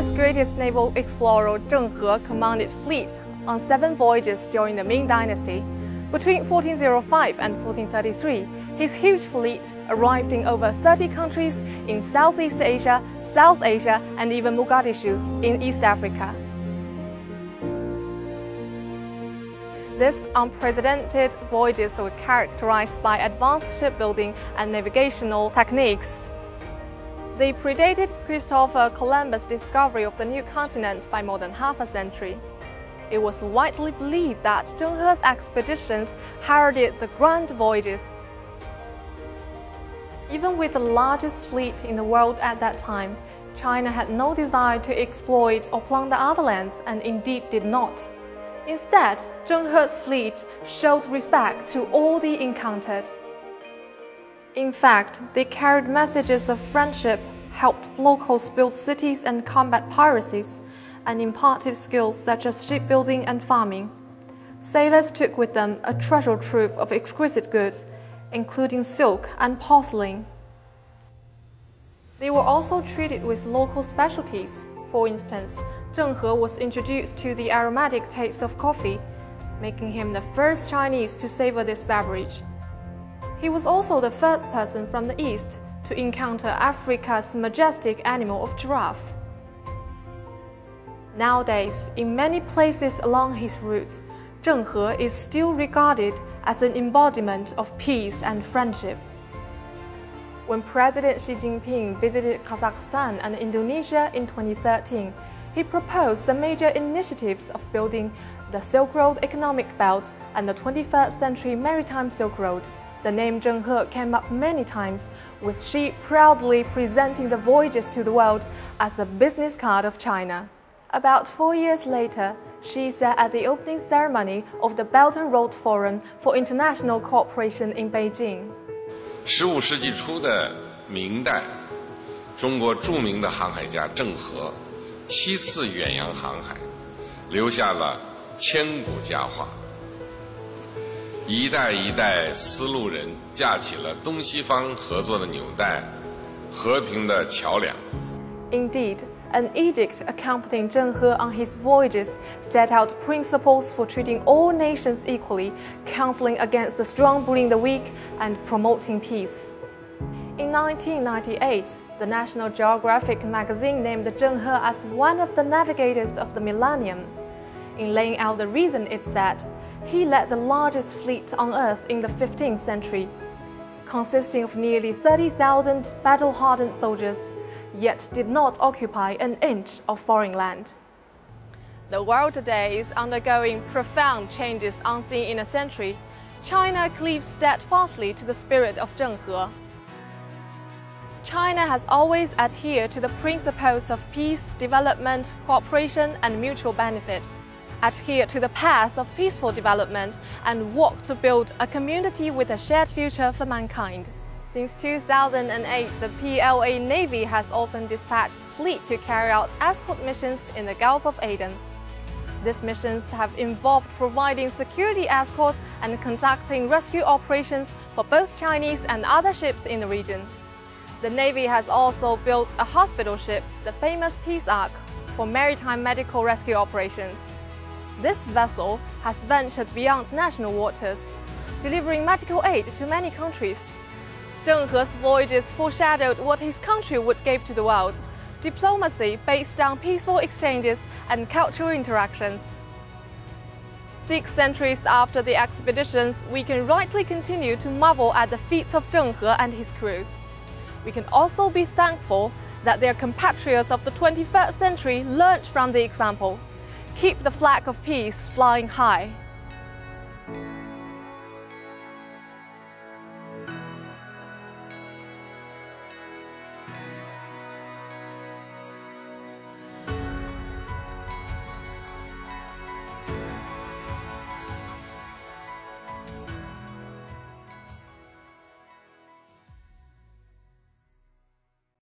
China's greatest naval explorer Zheng He commanded fleet on seven voyages during the Ming Dynasty. Between 1405 and 1433, his huge fleet arrived in over 30 countries in Southeast Asia, South Asia, and even Mogadishu in East Africa. These unprecedented voyages were characterized by advanced shipbuilding and navigational techniques. They predated Christopher Columbus' discovery of the new continent by more than half a century. It was widely believed that Zheng He's expeditions heralded the grand voyages. Even with the largest fleet in the world at that time, China had no desire to exploit or plunder other lands and indeed did not. Instead, Zheng He's fleet showed respect to all they encountered. In fact, they carried messages of friendship, helped locals build cities and combat piracies, and imparted skills such as shipbuilding and farming. Sailors took with them a treasure trove of exquisite goods, including silk and porcelain. They were also treated with local specialties. For instance, Zheng He was introduced to the aromatic taste of coffee, making him the first Chinese to savor this beverage. He was also the first person from the East to encounter Africa's majestic animal of giraffe. Nowadays, in many places along his routes, Zheng He is still regarded as an embodiment of peace and friendship. When President Xi Jinping visited Kazakhstan and Indonesia in 2013, he proposed the major initiatives of building the Silk Road Economic Belt and the 21st Century Maritime Silk Road. The name Zheng He came up many times, with Xi proudly presenting the voyages to the world as the business card of China. About four years later, Xi sat at the opening ceremony of the Belt and Road Forum for International Cooperation in Beijing. 十五世纪初的明代，中国著名的航海家郑和七次远洋航海，留下了千古佳话。一代一代丝路人架起了东西方合作的纽带，和平的桥梁。Indeed, an edict accompanying Zheng He on his voyages set out principles for treating all nations equally, counseling against the strong bullying the weak, and promoting peace. In 1998, the National Geographic magazine named Zheng He as one of the navigators of the millennium. In laying out the reason, it said, he led the largest fleet on Earth in the 15th century, consisting of nearly 30,000 battle hardened soldiers, yet did not occupy an inch of foreign land. The world today is undergoing profound changes unseen in a century. China cleaves steadfastly to the spirit of Zheng He China has always adhered to the principles of peace, development, cooperation, and mutual benefit, adhere to the path of peaceful development, and work to build a community with a shared future for mankind. Since 2008, the PLA Navy has often dispatched fleet to carry out escort missions in the Gulf of Aden. These missions have involved providing security escorts and conducting rescue operations for both Chinese and other ships in the region. The Navy has also built a hospital ship, the famous Peace Ark, for maritime medical rescue operations. This vessel has ventured beyond national waters, delivering medical aid to many countries. Zheng He's voyages foreshadowed what his country would give to the world diplomacy based on peaceful exchanges and cultural interactions. Six centuries after the expeditions, we can rightly continue to marvel at the feats of Zheng He and his crew we can also be thankful that their compatriots of the 21st century learned from the example. Keep the flag of peace flying high.